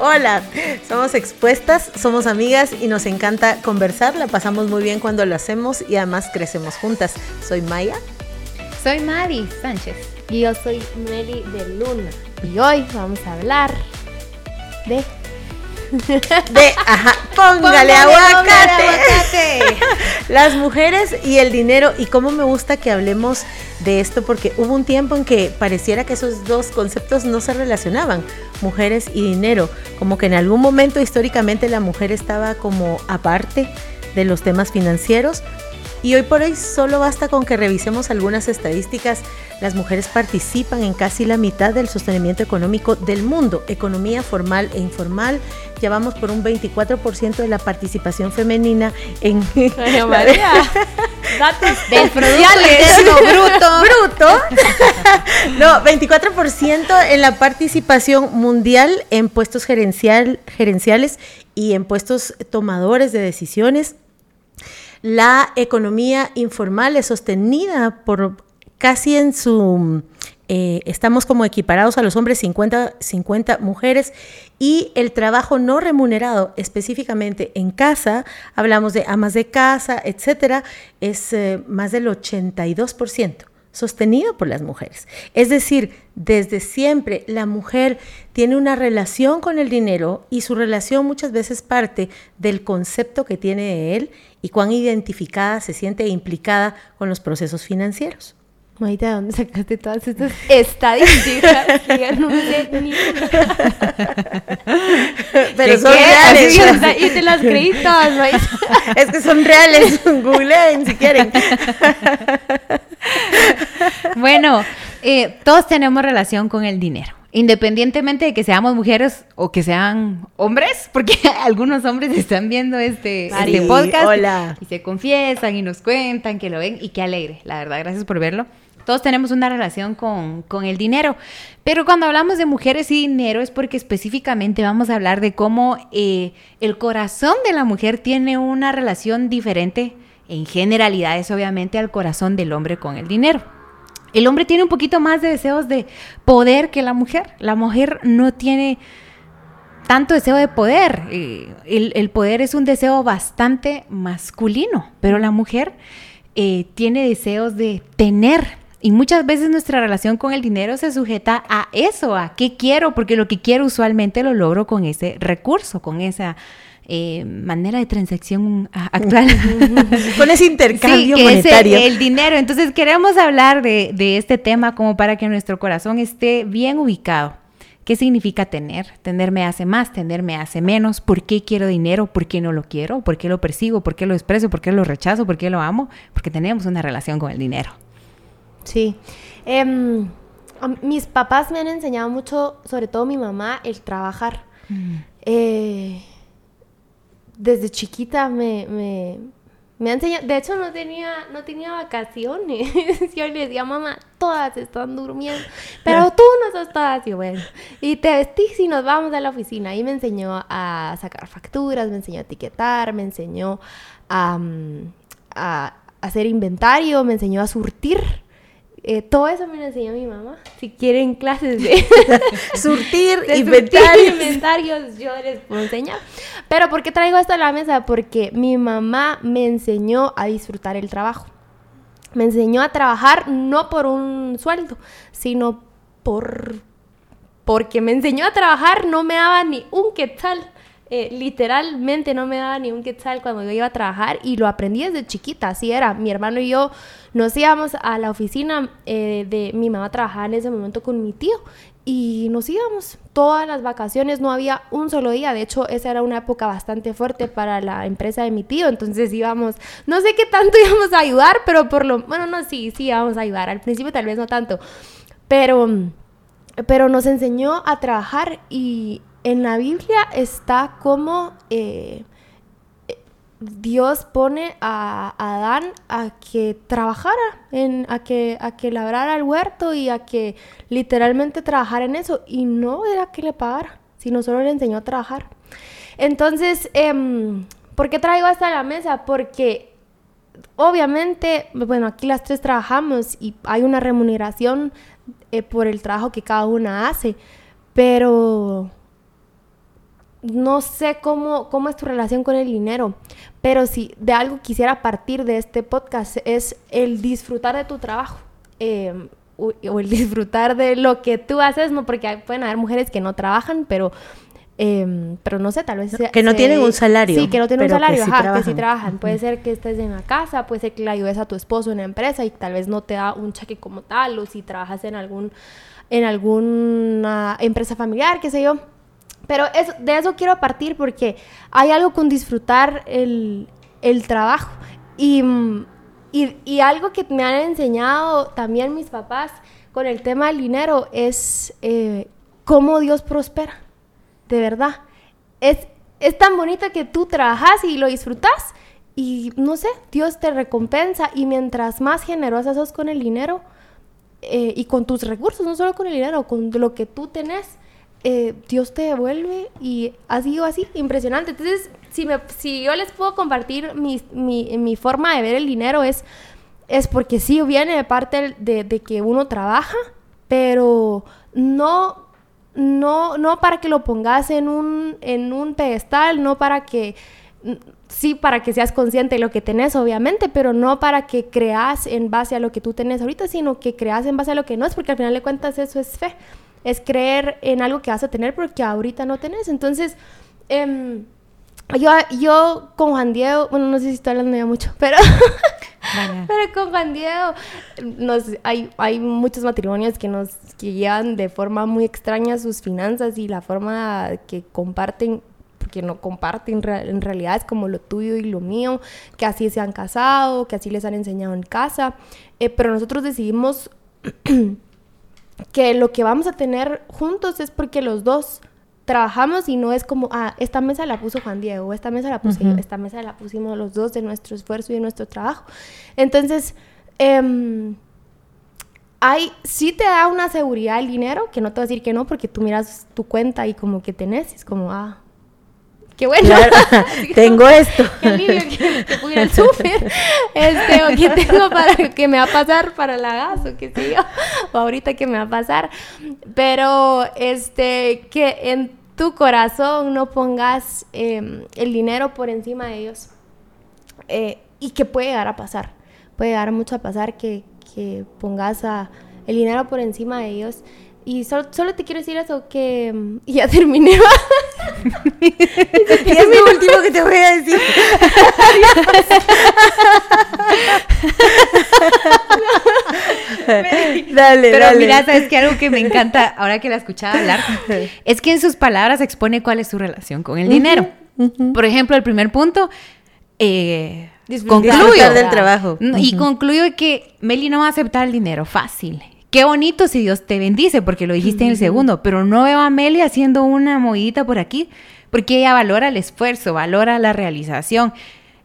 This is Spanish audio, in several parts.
Hola, somos expuestas, somos amigas y nos encanta conversar, la pasamos muy bien cuando lo hacemos y además crecemos juntas. Soy Maya. Soy Mari Sánchez. Y yo soy Mary de Luna. Y hoy vamos a hablar de de, ajá, póngale, aguacate. Las mujeres y el dinero y cómo me gusta que hablemos de esto porque hubo un tiempo en que pareciera que esos dos conceptos no se relacionaban, mujeres y dinero, como que en algún momento históricamente la mujer estaba como aparte de los temas financieros, y hoy por hoy solo basta con que revisemos algunas estadísticas. Las mujeres participan en casi la mitad del sostenimiento económico del mundo, economía formal e informal. Ya vamos por un 24% de la participación femenina en... María, datos del producto bruto. Bruto. no, 24% en la participación mundial en puestos gerencial, gerenciales y en puestos tomadores de decisiones la economía informal es sostenida por casi en su... Eh, estamos como equiparados a los hombres 50, 50 mujeres y el trabajo no remunerado específicamente en casa, hablamos de amas de casa, etcétera, es eh, más del 82% sostenido por las mujeres. Es decir, desde siempre la mujer tiene una relación con el dinero y su relación muchas veces parte del concepto que tiene de él y cuán identificada se siente e implicada con los procesos financieros. Maite, ¿de dónde sacaste todas estas estadísticas? no sé ni Pero son reales. Y te las creí todas, Maite. Es que son reales. Googleen si quieren. Bueno, eh, todos tenemos relación con el dinero. Independientemente de que seamos mujeres o que sean hombres, porque algunos hombres están viendo este, este podcast y se confiesan y nos cuentan que lo ven y qué alegre, la verdad, gracias por verlo. Todos tenemos una relación con, el dinero, pero cuando hablamos de mujeres y dinero es porque específicamente vamos a hablar de cómo eh, el corazón de la mujer tiene una relación diferente en generalidades, obviamente, al corazón del hombre con el dinero. El hombre tiene un poquito más de deseos de poder que la mujer. La mujer no tiene tanto deseo de poder. Eh, el, poder es un deseo bastante masculino, pero la mujer eh, tiene deseos de tener. Y muchas veces nuestra relación con el dinero se sujeta a eso, a qué quiero, porque lo que quiero usualmente lo logro con ese recurso, con esa eh, manera de transacción actual. Con ese intercambio monetario. el dinero. Entonces queremos hablar de, este tema como para que nuestro corazón esté bien ubicado. ¿Qué significa tener? Tener me hace más, tener me hace menos. ¿Por qué quiero dinero? ¿Por qué no lo quiero? ¿Por qué lo persigo? ¿Por qué lo desprecio? ¿Por qué lo rechazo? ¿Por qué lo amo? Porque tenemos una relación con el dinero. Sí. Em, mis papás me han enseñado mucho, sobre todo mi mamá, el trabajar. Mm. Eh, desde chiquita me, me, me ha enseñado, de hecho no tenía, no tenía vacaciones. Yo le decía, mamá, todas están durmiendo, pero tú no sos todas. Y bueno, y te vestís y nos vamos a la oficina. Y me enseñó a sacar facturas, me enseñó a etiquetar, me enseñó a, a hacer inventario, me enseñó a surtir. Eh, todo eso me lo enseñó mi mamá. Si quieren clases de surtir, de inventarios. inventarios, yo les puedo enseñar. Pero ¿por qué traigo esto a la mesa? Porque mi mamá me enseñó a disfrutar el trabajo. Me enseñó a trabajar no por un sueldo, sino por porque me enseñó a trabajar, no me daba ni un quetzal. Eh, literalmente no me daba ni un quetzal cuando yo iba a trabajar y lo aprendí desde chiquita, así era. Mi hermano y yo nos íbamos a la oficina eh, de mi mamá trabajaba en ese momento con mi tío y nos íbamos todas las vacaciones, no había un solo día, de hecho esa era una época bastante fuerte para la empresa de mi tío, entonces íbamos, no sé qué tanto íbamos a ayudar, pero por lo, bueno, no, sí, sí íbamos a ayudar, al principio tal vez no tanto, pero, pero nos enseñó a trabajar y en la Biblia está como eh, Dios pone a, Adán a que trabajara, en, a, que, a que labrara el huerto y a que literalmente trabajara en eso. Y no era que le pagara, sino solo le enseñó a trabajar. Entonces, em, ¿por qué traigo hasta la mesa? Porque obviamente, bueno, aquí las tres trabajamos y hay una remuneración eh, por el trabajo que cada una hace, pero no sé cómo, cómo es tu relación con el dinero, pero si de algo quisiera partir de este podcast es el disfrutar de tu trabajo. Em, o, el disfrutar de lo que tú haces, no porque pueden haber mujeres que no trabajan, pero em, pero no sé, tal vez... Que no tienen un salario. Sí, que no tienen un salario, que ajá, que sí trabajan. Puede ser que estés en la casa, puede ser que le ayudes a tu esposo en la empresa y tal vez no te da un cheque como tal, o si trabajas en algún en alguna empresa familiar, qué sé yo. Pero de eso quiero partir porque hay algo con disfrutar el, trabajo. Y, y, algo que me han enseñado también mis papás con el tema del dinero es eh, cómo Dios prospera. De verdad. Es, es tan bonito que tú trabajas y lo disfrutas y no sé, Dios te recompensa y mientras más generosa sos con el dinero eh, y con tus recursos, no solo con el dinero, con lo que tú tenés, eh, Dios te devuelve y ha sido así, impresionante. Entonces, si, yo les puedo compartir mi, forma de ver el dinero es, es porque sí viene de parte de, de, que uno trabaja, pero no, no, no para que lo pongas en un, en un pedestal, no para que sí para que seas consciente de lo que tenés, obviamente, pero no para que creas en base a lo que tú tenés ahorita, sino que creas en base a lo que no es, porque al final de cuentas eso es fe es creer en algo que vas a tener porque ahorita no tenés. Entonces, em, yo, yo con Juan Diego, bueno, no sé si estoy hablando ya mucho, pero, pero con Juan Diego nos, hay, hay muchos matrimonios que nos que llevan de forma muy extraña sus finanzas y la forma que comparten porque no comparten en realidad es como lo tuyo y lo mío, que así se han casado, que así les han enseñado en casa, eh, pero nosotros decidimos que lo que vamos a tener juntos es porque los dos trabajamos y no es como, ah, esta mesa la puso Juan Diego, esta mesa la puse esta mesa la pusimos los dos de nuestro esfuerzo y de nuestro trabajo. Entonces, eh, hay, sí te da una seguridad el dinero, que no te voy a decir que no, porque tú miras tu cuenta y como que tenés, es como, ah, qué bueno. tengo esto. Qué alivio que, que pudiera el súper. Este, o que tengo para que me va a pasar para la gas, o qué sé yo, o ahorita que me va a pasar. Pero, este, que en tu corazón no pongas em, el dinero por encima de ellos. Eh, y que puede llegar a pasar. Puede llegar mucho a pasar que, que pongas a, el dinero por encima de ellos. Y solo, solo te quiero decir eso, que em, ya terminé. y es lo último que te voy a decir. dale, Pero mira, sabes que algo que me encanta ahora que la escuchaba hablar es que en sus palabras expone cuál es su relación con el dinero. Por ejemplo, el primer punto, eh, concluyo del trabajo. Y concluyo que Meli no va a aceptar el dinero fácil. Qué bonito si Dios te bendice, porque lo dijiste en el segundo, pero no veo a Meli haciendo una movidita por aquí, porque ella valora el esfuerzo, valora la realización.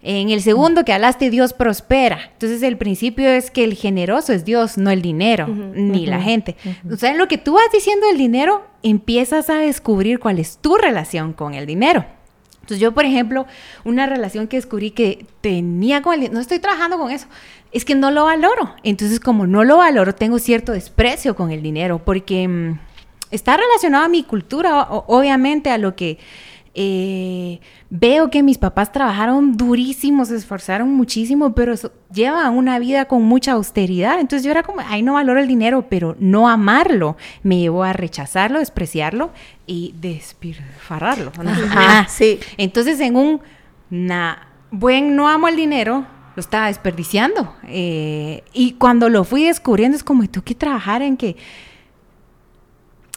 En el segundo que hablaste, Dios prospera. Entonces el principio es que el generoso es Dios, no el dinero, ni la gente. O sea, en lo que tú vas diciendo del dinero, empiezas a descubrir cuál es tu relación con el dinero. Entonces yo, por ejemplo, una relación que descubrí que tenía con el no estoy trabajando con eso, es que no lo valoro. Entonces como no lo valoro, tengo cierto desprecio con el dinero, porque mm, está relacionado a mi cultura, obviamente a lo que eh, veo que mis papás trabajaron durísimo, se esforzaron muchísimo, pero llevan una vida con mucha austeridad. Entonces yo era como, ay, no valoro el dinero, pero no amarlo me llevó a rechazarlo, despreciarlo y despilfarrarlo. Ah, sí. Entonces en un buen no amo el dinero, lo estaba desperdiciando. Eh, y cuando lo fui descubriendo es como, tengo que trabajar en que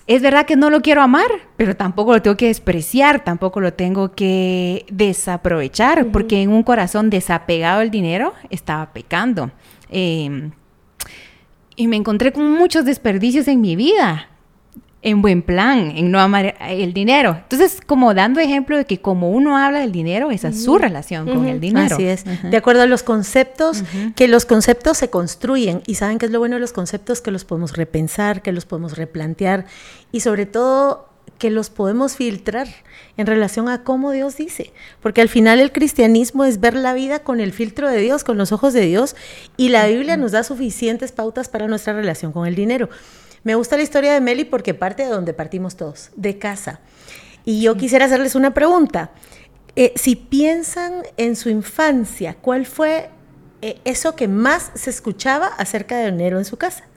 es verdad que no lo quiero amar, pero tampoco lo tengo que despreciar, tampoco lo tengo que desaprovechar, porque en un corazón desapegado al dinero estaba pecando. Em, y me encontré con muchos desperdicios en mi vida en buen plan, en no amar el dinero. Entonces, como dando ejemplo de que como uno habla del dinero, esa es su relación con el dinero. Así es. De acuerdo a los conceptos, que los conceptos se construyen y saben que es lo bueno de los conceptos, que los podemos repensar, que los podemos replantear y sobre todo que los podemos filtrar en relación a cómo Dios dice, porque al final el cristianismo es ver la vida con el filtro de Dios, con los ojos de Dios, y la Biblia nos da suficientes pautas para nuestra relación con el dinero. Me gusta la historia de Meli porque parte de donde partimos todos, de casa. Y yo quisiera hacerles una pregunta. Eh, si piensan en su infancia, ¿cuál fue eh, eso que más se escuchaba acerca de dinero en su casa?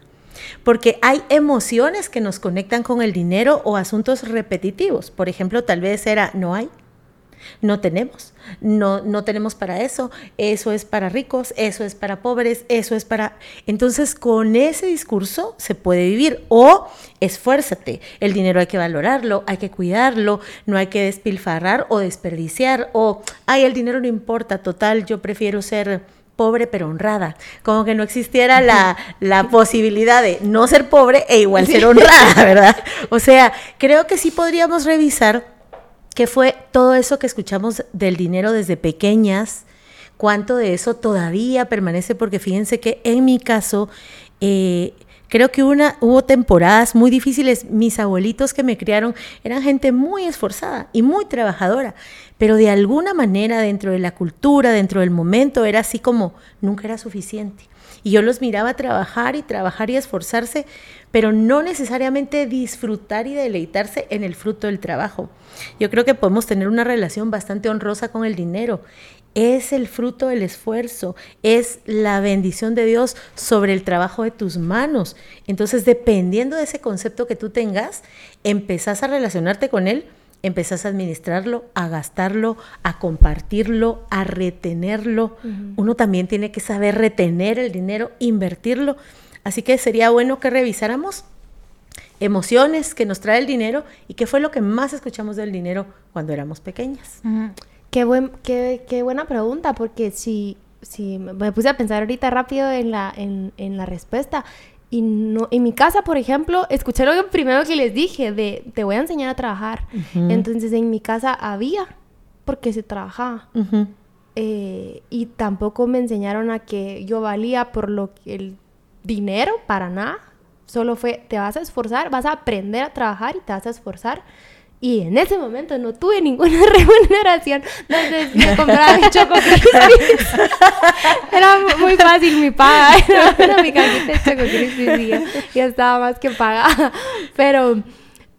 Porque hay emociones que nos conectan con el dinero o asuntos repetitivos. Por ejemplo, tal vez era no hay, no tenemos, no, no tenemos para eso, eso es para ricos, eso es para pobres, eso es para... Entonces con ese discurso se puede vivir. O esfuérzate, el dinero hay que valorarlo, hay que cuidarlo, no hay que despilfarrar o desperdiciar o, ay, el dinero no importa, total, yo prefiero ser pobre pero honrada, como que no existiera la, la, posibilidad de no ser pobre e igual ser honrada, ¿verdad? O sea, creo que sí podríamos revisar ¿Qué fue todo eso que escuchamos del dinero desde pequeñas? ¿Cuánto de eso todavía permanece? Porque fíjense que en mi caso, eh, creo que una, hubo temporadas muy difíciles. Mis abuelitos que me criaron eran gente muy esforzada y muy trabajadora, pero de alguna manera dentro de la cultura, dentro del momento, era así como nunca era suficiente. Y yo los miraba trabajar y trabajar y esforzarse, pero no necesariamente disfrutar y deleitarse en el fruto del trabajo. Yo creo que podemos tener una relación bastante honrosa con el dinero. Es el fruto del esfuerzo, es la bendición de Dios sobre el trabajo de tus manos. Entonces, dependiendo de ese concepto que tú tengas, empezás a relacionarte con él empezás a administrarlo, a gastarlo, a compartirlo, a retenerlo. Uno también tiene que saber retener el dinero, invertirlo. Así que sería bueno que revisáramos emociones que nos trae el dinero y qué fue lo que más escuchamos del dinero cuando éramos pequeñas. qué, buen, qué, qué, buena pregunta, porque si, si me puse a pensar ahorita rápido en la, en, en la respuesta, y no, en mi casa, por ejemplo, escuché lo primero que les dije, de te voy a enseñar a trabajar. Entonces en mi casa había, porque se trabajaba. Eh, y tampoco me enseñaron a que yo valía por lo que el dinero, para nada. Solo fue, te vas a esforzar, vas a aprender a trabajar y te vas a esforzar. Y en ese momento no tuve ninguna remuneración. Entonces me compraba mi choco Era muy fácil mi paga. Era, mi cajita de choco crispy y ya, estaba más que pagada. Pero,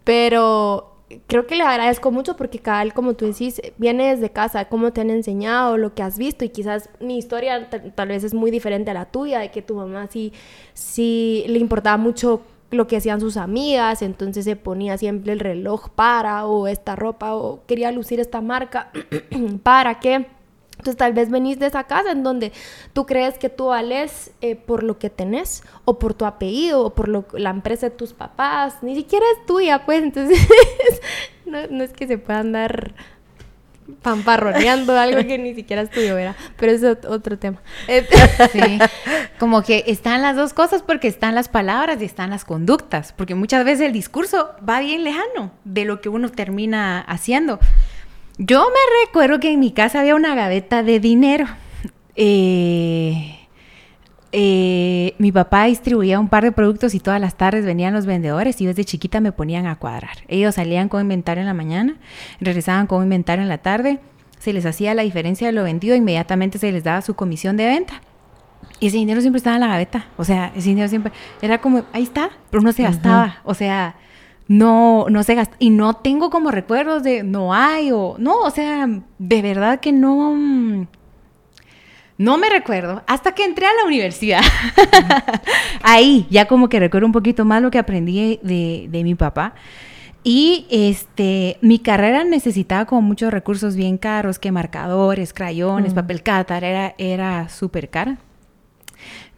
pero creo que le agradezco mucho porque cada vez, como tú decís, viene desde casa, cómo te han enseñado, lo que has visto y quizás mi historia tal vez es muy diferente a la tuya, de que tu mamá sí, sí le importaba mucho lo que hacían sus amigas, entonces se ponía siempre el reloj para o esta ropa o quería lucir esta marca para qué. Entonces tal vez venís de esa casa en donde tú crees que tú vales eh, por lo que tenés o por tu apellido o por lo, la empresa de tus papás, ni siquiera es tuya, pues entonces no es que se puedan dar pamparroneando algo que ni siquiera es tuyo, ¿verdad? Pero es otro tema. Sí, como que están las dos cosas porque están las palabras y están las conductas, porque muchas veces el discurso va bien lejano de lo que uno termina haciendo. Yo me recuerdo que en mi casa había una gaveta de dinero. Eh, eh, mi papá distribuía un par de productos y todas las tardes venían los vendedores y desde chiquita me ponían a cuadrar. Ellos salían con inventario en la mañana, regresaban con inventario en la tarde, se les hacía la diferencia de lo vendido, inmediatamente se les daba su comisión de venta. Y ese dinero siempre estaba en la gaveta. O sea, ese dinero siempre era como, ahí está, pero no se gastaba. O sea, no, no se gasta. Y no tengo como recuerdos de no hay o no, o sea, de verdad que no mm, no me recuerdo hasta que entré a la universidad. Ahí ya como que recuerdo un poquito más lo que aprendí de, mi papá. Y este, mi carrera necesitaba como muchos recursos bien caros, que marcadores, crayones, mm. papel cátar, era, era súper cara.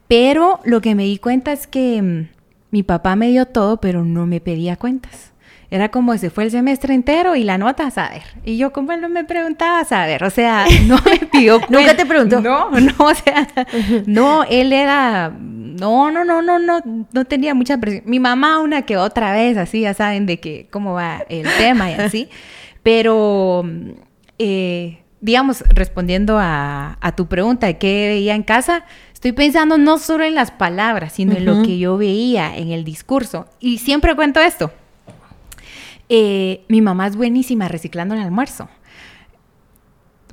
Pero lo que me di cuenta es que mm, mi papá me dio todo, pero no me pedía cuentas. Era como se fue el semestre entero y la nota a saber. Y yo como él no me preguntaba a saber, o sea, no me pidió ¿Nunca te preguntó? No, no, o sea, no, él era, no, no, no, no, no, no tenía mucha presión. Mi mamá una que otra vez, así, ya saben de que cómo va el tema y así. Pero, eh, digamos, respondiendo a, tu pregunta de qué veía en casa, estoy pensando no solo en las palabras, sino en lo que yo veía en el discurso. Y siempre cuento esto. Eh, mi mamá es buenísima reciclando el almuerzo.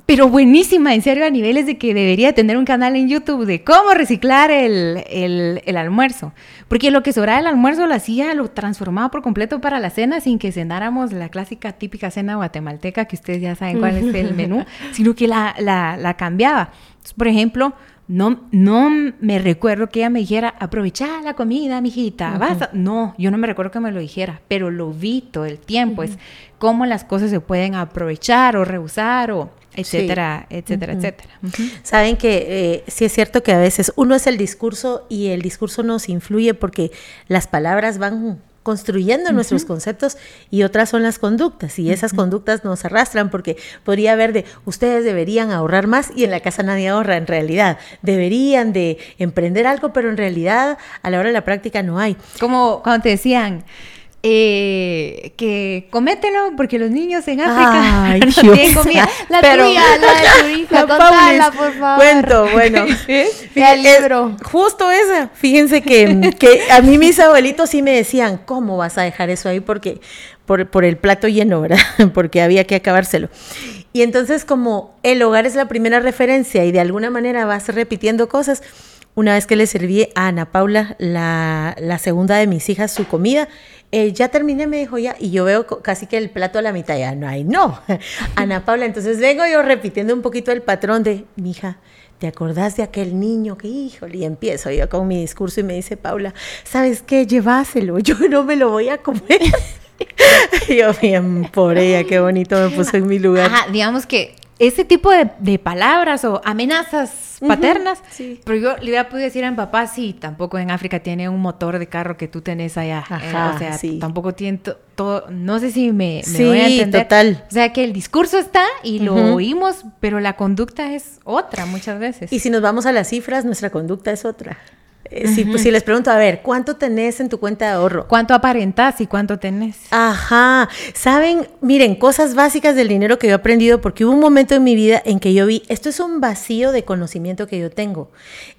pero buenísima, en serio, a niveles de que debería tener un canal en YouTube de cómo reciclar el, el, el almuerzo. Porque lo que sobraba del almuerzo lo hacía, lo transformaba por completo para la cena sin que cenáramos la clásica típica cena guatemalteca, que ustedes ya saben cuál es el menú, sino que la, la, la cambiaba. por ejemplo, no, no me recuerdo que ella me dijera, aprovecha la comida, mijita, vas No, yo no me recuerdo que me lo dijera, pero lo vi todo el tiempo, es cómo las cosas se pueden aprovechar o rehusar o etcétera, etcétera, etcétera. Saben que eh, sí es cierto que a veces uno es el discurso y el discurso nos influye porque las palabras van construyendo nuestros conceptos y otras son las conductas y esas conductas nos arrastran porque podría haber de ustedes deberían ahorrar más y en la casa nadie ahorra en realidad. Deberían de emprender algo pero en realidad a la hora de la práctica no hay. Como cuando te decían eh, que comételo porque los niños en África no tienen comida. La tuya, la de tu hija, contala, por favor. Cuento, bueno. el libro. Justo esa. Fíjense que, que a mí mis abuelitos sí me decían, ¿cómo vas a dejar eso ahí? Porque por, por el plato lleno, ¿verdad? porque había que acabárselo. Y entonces como el hogar es la primera referencia y de alguna manera vas repitiendo cosas, una vez que le serví a Ana Paula, la, la segunda de mis hijas, su comida, eh, ya terminé, me dijo ya, y yo veo casi que el plato a la mitad, ya no hay, no. Ana Paula, entonces vengo yo repitiendo un poquito el patrón de, mi hija, ¿te acordás de aquel niño que, híjole, y empiezo yo con mi discurso y me dice Paula, ¿sabes qué? Lleváselo, yo no me lo voy a comer. yo bien por ella, qué bonito me puso en mi lugar. Ajá, digamos que ese tipo de, palabras o amenazas paternas, pero yo le hubiera podido decir a mi papá, sí, tampoco en África tiene un motor de carro que tú tenés allá. Eh, o sea, tampoco tiene todo, no sé si me, me voy a entender. total. O sea, que el discurso está y lo oímos, pero la conducta es otra muchas veces. Y si nos vamos a las cifras, nuestra conducta es otra. Eh, pues, si, les pregunto, a ver, ¿cuánto tenés en tu cuenta de ahorro? ¿Cuánto aparentas y cuánto tenés? Ajá. Saben, miren, cosas básicas del dinero que yo he aprendido, porque hubo un momento en mi vida en que yo vi, esto es un vacío de conocimiento que yo tengo.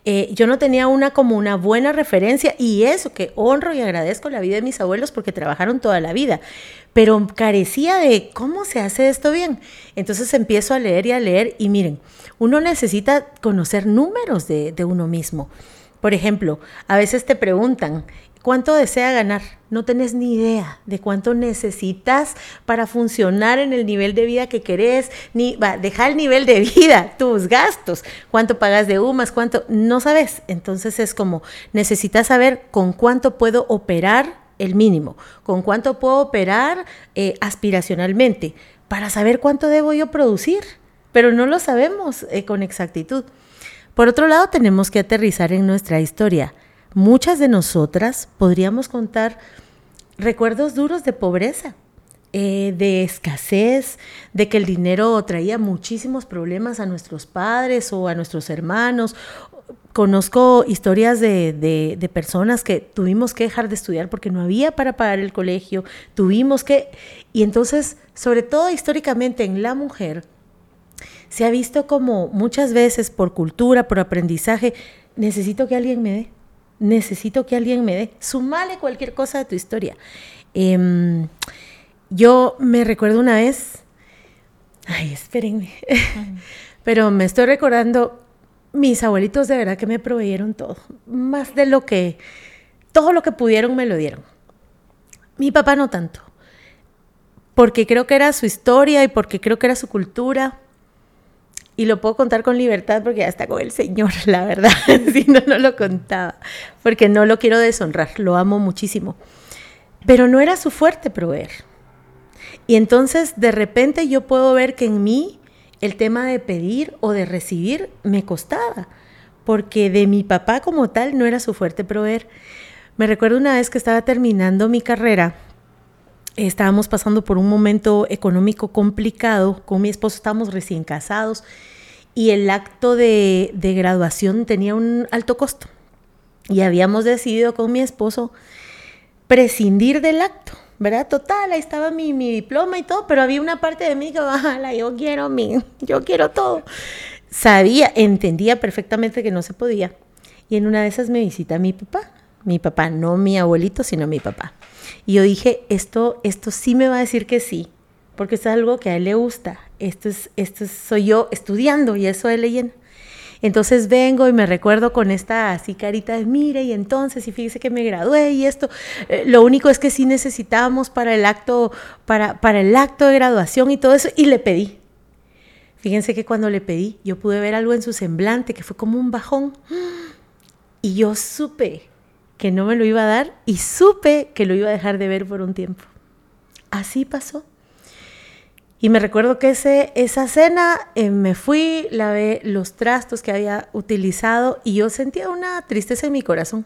Eh, yo no tenía una como una buena referencia y eso que honro y agradezco la vida de mis abuelos porque trabajaron toda la vida, pero carecía de cómo se hace esto bien. Entonces empiezo a leer y a leer y miren, uno necesita conocer números de, de uno mismo. Por ejemplo, a veces te preguntan, ¿cuánto desea ganar? No tenés ni idea de cuánto necesitas para funcionar en el nivel de vida que querés, ni va, deja el nivel de vida, tus gastos, cuánto pagas de UMAS, cuánto, no sabes. Entonces es como, necesitas saber con cuánto puedo operar el mínimo, con cuánto puedo operar eh, aspiracionalmente, para saber cuánto debo yo producir, pero no lo sabemos eh, con exactitud. Por otro lado, tenemos que aterrizar en nuestra historia. Muchas de nosotras podríamos contar recuerdos duros de pobreza, eh, de escasez, de que el dinero traía muchísimos problemas a nuestros padres o a nuestros hermanos. Conozco historias de, de, personas que tuvimos que dejar de estudiar porque no había para pagar el colegio, tuvimos que... Y entonces, sobre todo históricamente en la mujer, se ha visto como muchas veces por cultura, por aprendizaje, necesito que alguien me dé, necesito que alguien me dé, sumale cualquier cosa de tu historia. Em, yo me recuerdo una vez, ay, espérenme, pero me estoy recordando, mis abuelitos de verdad que me proveyeron todo, más de lo que, todo lo que pudieron me lo dieron. Mi papá no tanto, porque creo que era su historia y porque creo que era su cultura y lo puedo contar con libertad porque ya está con el Señor, la verdad. si no, no lo contaba. Porque no lo quiero deshonrar, lo amo muchísimo. Pero no era su fuerte proveer. Y entonces de repente yo puedo ver que en mí el tema de pedir o de recibir me costaba. Porque de mi papá como tal no era su fuerte proveer. Me recuerdo una vez que estaba terminando mi carrera estábamos pasando por un momento económico complicado, con mi esposo estábamos recién casados y el acto de, graduación tenía un alto costo. Y habíamos decidido con mi esposo prescindir del acto, ¿verdad? Total, ahí estaba mi, diploma y todo, pero había una parte de mí que, bajala, yo quiero mi, yo quiero todo. Sabía, entendía perfectamente que no se podía. Y en una de esas me visita mi papá, mi papá, no mi abuelito, sino mi papá. Y yo dije, esto, esto sí me va a decir que sí, porque es algo que a él le gusta. Esto es, esto soy yo estudiando y eso él leyendo. Entonces vengo y me recuerdo con esta así carita de mire y entonces y fíjese que me gradué y esto. Eh, lo único es que sí necesitábamos para el acto, para, para el acto de graduación y todo eso y le pedí. Fíjense que cuando le pedí, yo pude ver algo en su semblante que fue como un bajón. Y yo supe que no me lo iba a dar y supe que lo iba a dejar de ver por un tiempo. Así pasó. Y me recuerdo que ese, esa cena eh, me fui, lavé los trastos que había utilizado y yo sentía una tristeza en mi corazón.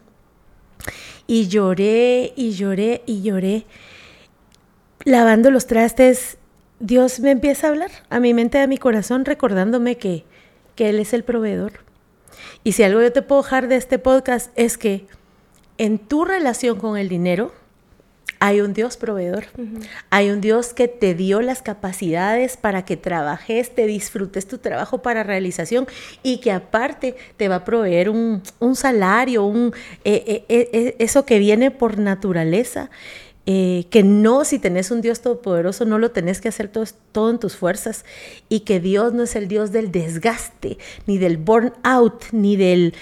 Y lloré y lloré y lloré. Lavando los trastes, Dios me empieza a hablar a mi mente, a mi corazón, recordándome que, que Él es el proveedor. Y si algo yo te puedo dejar de este podcast es que en tu relación con el dinero, hay un Dios proveedor. Hay un Dios que te dio las capacidades para que trabajes, te disfrutes tu trabajo para realización y que aparte te va a proveer un, salario, un, eh, eh, eh, eso que viene por naturaleza. que no, si tenés un Dios todopoderoso, no lo tenés que hacer todo, todo, en tus fuerzas y que Dios no es el Dios del desgaste, ni del burnout, ni del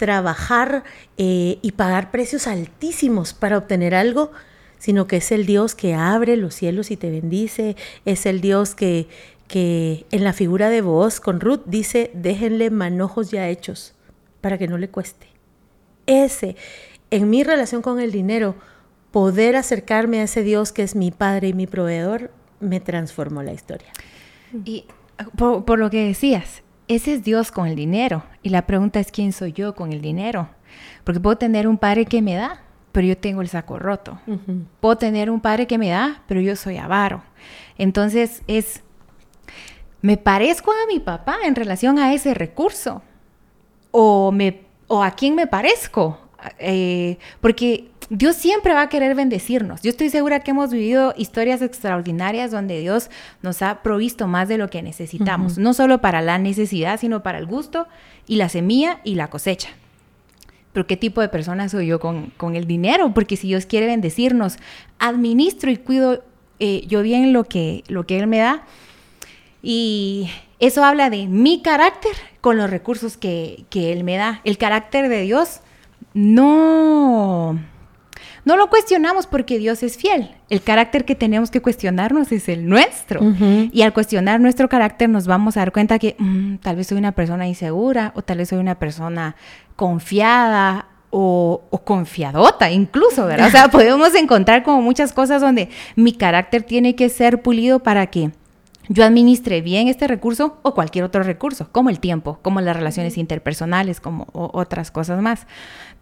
trabajar y pagar precios altísimos para obtener algo, sino que es el Dios que abre los cielos y te bendice, es el Dios que, que en la figura de voz con Ruth dice, déjenle manojos ya hechos para que no le cueste. Ese, en mi relación con el dinero, poder acercarme a ese Dios que es mi Padre y mi proveedor, me transformó la historia. Y por, lo que decías, ese es Dios con el dinero. Y la pregunta es, ¿quién soy yo con el dinero? Porque puedo tener un padre que me da, pero yo tengo el saco roto. Puedo tener un padre que me da, pero yo soy avaro. Entonces es, me parezco a mi papá en relación a ese recurso. O, me, o a quién me parezco. Eh, porque Dios siempre va a querer bendecirnos. Yo estoy segura que hemos vivido historias extraordinarias donde Dios nos ha provisto más de lo que necesitamos, no solo para la necesidad, sino para el gusto y la semilla y la cosecha pero ¿qué tipo de persona soy yo con, el dinero? Porque si Dios quiere bendecirnos, administro y cuido eh, yo bien lo que, lo que Él me da. Y eso habla de mi carácter con los recursos que, que Él me da. El carácter de Dios no no lo cuestionamos porque Dios es fiel. El carácter que tenemos que cuestionarnos es el nuestro. Y al cuestionar nuestro carácter nos vamos a dar cuenta que mm, tal vez soy una persona insegura o tal vez soy una persona confiada o, confiadota incluso, ¿verdad? O sea, podemos encontrar como muchas cosas donde mi carácter tiene que ser pulido para que yo administre bien este recurso o cualquier otro recurso, como el tiempo, como las relaciones interpersonales, como otras cosas más.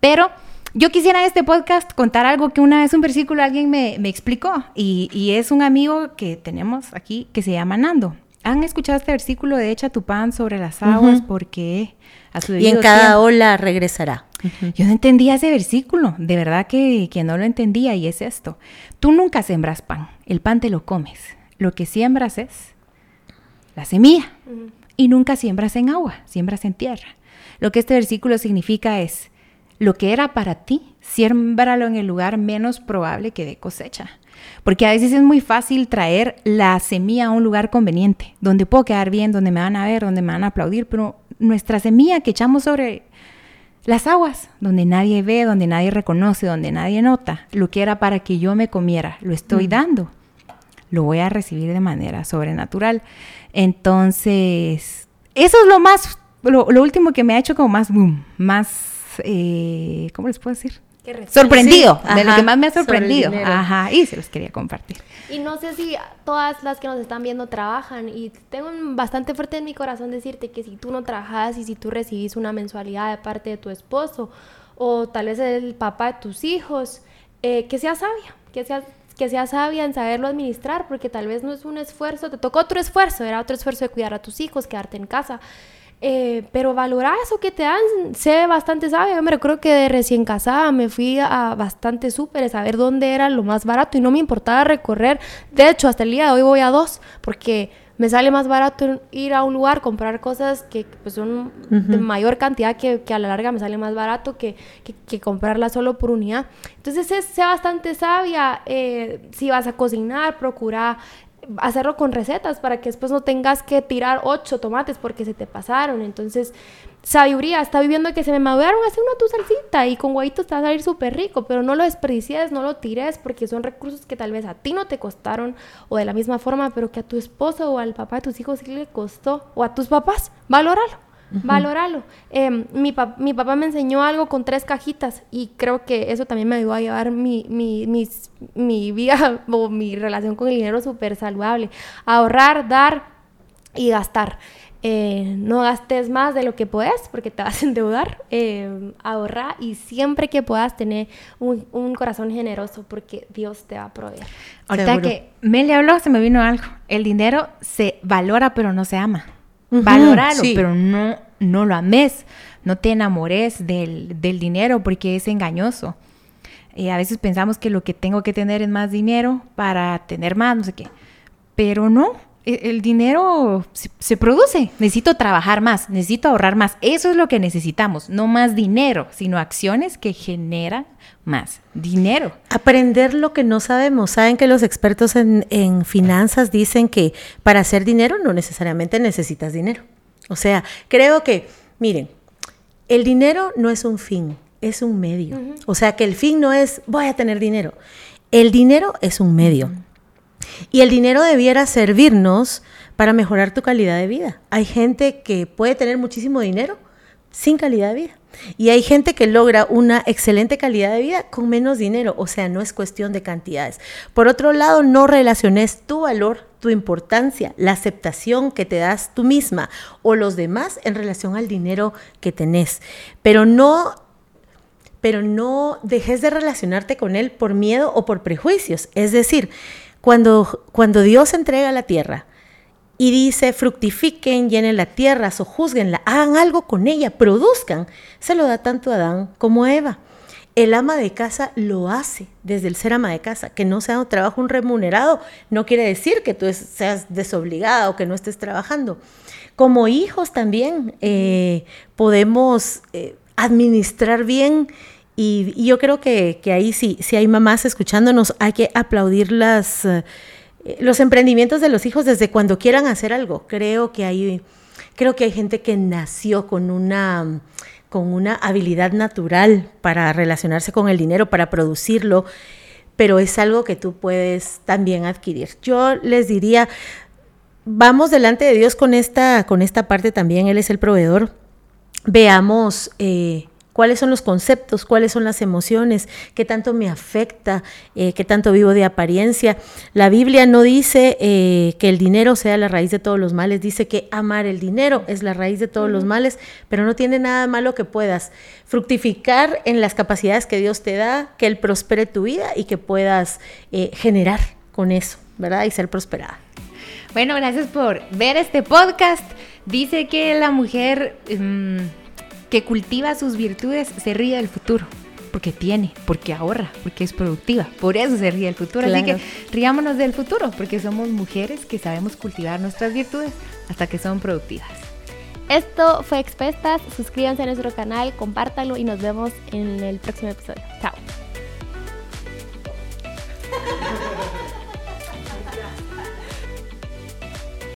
Pero yo quisiera en este podcast contar algo que una vez un versículo alguien me, explicó y, es un amigo que tenemos aquí que se llama Nando. ¿Han escuchado este versículo de echa tu pan sobre las aguas porque a su Y en cada ola regresará. Yo no entendía ese versículo, de verdad que, que, no lo entendía y es esto. Tú nunca sembras pan, el pan te lo comes. Lo que siembras es la semilla y nunca siembras en agua, siembras en tierra. Lo que este versículo significa es, lo que era para ti, siémbralo en el lugar menos probable que de cosecha. Porque a veces es muy fácil traer la semilla a un lugar conveniente, donde puedo quedar bien, donde me van a ver, donde me van a aplaudir, pero nuestra semilla que echamos sobre las aguas, donde nadie ve, donde nadie reconoce, donde nadie nota, lo que era para que yo me comiera, lo estoy dando. Lo voy a recibir de manera sobrenatural. Entonces, eso es lo más, lo, último que me ha hecho como más boom, más eh, ¿cómo les puedo decir? Sorprendido, de lo que más me ha sorprendido. Ajá, y se los quería compartir. Y no sé si todas las que nos están viendo trabajan y tengo bastante fuerte en mi corazón decirte que si tú no trabajas y si tú recibís una mensualidad de parte de tu esposo o tal vez el papá de tus hijos, eh, que seas sabia, que seas que seas sabia en saberlo administrar, porque tal vez no es un esfuerzo, te tocó otro esfuerzo, era otro esfuerzo de cuidar a tus hijos, quedarte en casa, eh, pero valorar eso que te dan, sé bastante sabia. Yo me recuerdo que de recién casada me fui a bastante súper a ver dónde era lo más barato y no me importaba recorrer. De hecho, hasta el día de hoy voy a dos porque me sale más barato ir a un lugar, comprar cosas que pues, son de mayor cantidad que, que, a la larga me sale más barato que, que, comprarla solo por unidad. Entonces, sé, bastante sabia. Eh, si vas a cocinar, procura hacerlo con recetas para que después no tengas que tirar ocho tomates porque se te pasaron. Entonces, sabiduría, está viviendo que se me maduraron, hace una tu salsita y con huevitos te va a salir súper rico, pero no lo desperdicies, no lo tires porque son recursos que tal vez a ti no te costaron o de la misma forma, pero que a tu esposo o al papá de tus hijos sí le costó o a tus papás, valóralo. Valóralo. Em, mi, mi, papá me enseñó algo con tres cajitas y creo que eso también me ayudó a llevar mi, mi, mi vida o mi relación con el dinero súper saludable. Ahorrar, dar y gastar. Eh, no gastes más de lo que puedes porque te vas a endeudar. Eh, ahorra y siempre que puedas tener un, un, corazón generoso porque Dios te va a proveer. Ahorita que me le habló, se me vino algo. El dinero se valora pero no se ama. Valoralo, pero no, no lo ames. No te enamores del, del dinero porque es engañoso. Eh, a veces pensamos que lo que tengo que tener es más dinero para tener más, no sé qué. Pero no, el dinero se, produce. Necesito trabajar más, necesito ahorrar más. Eso es lo que necesitamos. No más dinero, sino acciones que generan más dinero. Aprender lo que no sabemos. Saben que los expertos en, en finanzas dicen que para hacer dinero no necesariamente necesitas dinero. O sea, creo que, miren, el dinero no es un fin, es un medio. O sea, que el fin no es voy a tener dinero. El dinero es un medio. Y el dinero debiera servirnos para mejorar tu calidad de vida. Hay gente que puede tener muchísimo dinero sin calidad de vida. Y hay gente que logra una excelente calidad de vida con menos dinero, o sea, no es cuestión de cantidades. Por otro lado, no relaciones tu valor, tu importancia, la aceptación que te das tú misma o los demás en relación al dinero que tenés. Pero no pero no dejes de relacionarte con él por miedo o por prejuicios. Es decir, cuando, cuando Dios entrega la tierra, y dice, fructifiquen, llenen la tierra, sojuzguenla, hagan algo con ella, produzcan. Se lo da tanto a Adán como a Eva. El ama de casa lo hace desde el ser ama de casa. Que no sea un trabajo un remunerado no quiere decir que tú seas desobligada o que no estés trabajando. Como hijos también eh, podemos eh, administrar bien y, yo creo que, ahí sí, si hay mamás escuchándonos, hay que aplaudir las... Eh, los emprendimientos de los hijos desde cuando quieran hacer algo. Creo que hay, creo que hay gente que nació con una, con una habilidad natural para relacionarse con el dinero, para producirlo, pero es algo que tú puedes también adquirir. Yo les diría, vamos delante de Dios con esta, con esta parte también, Él es el proveedor. Veamos eh, cuáles son los conceptos, cuáles son las emociones, qué tanto me afecta, eh, qué tanto vivo de apariencia. La Biblia no dice eh, que el dinero sea la raíz de todos los males, dice que amar el dinero es la raíz de todos los males, pero no tiene nada malo que puedas fructificar en las capacidades que Dios te da, que Él prospere tu vida y que puedas eh, generar con eso, ¿verdad? Y ser prosperada. Bueno, gracias por ver este podcast. Dice que la mujer... Mm, que cultiva sus virtudes se ríe del futuro. Porque tiene, porque ahorra, porque es productiva. Por eso se ríe del futuro. Así que riámonos del futuro, porque somos mujeres que sabemos cultivar nuestras virtudes hasta que son productivas. Esto fue Expestas. Suscríbanse a nuestro canal, compártanlo y nos vemos en el próximo episodio. Chao.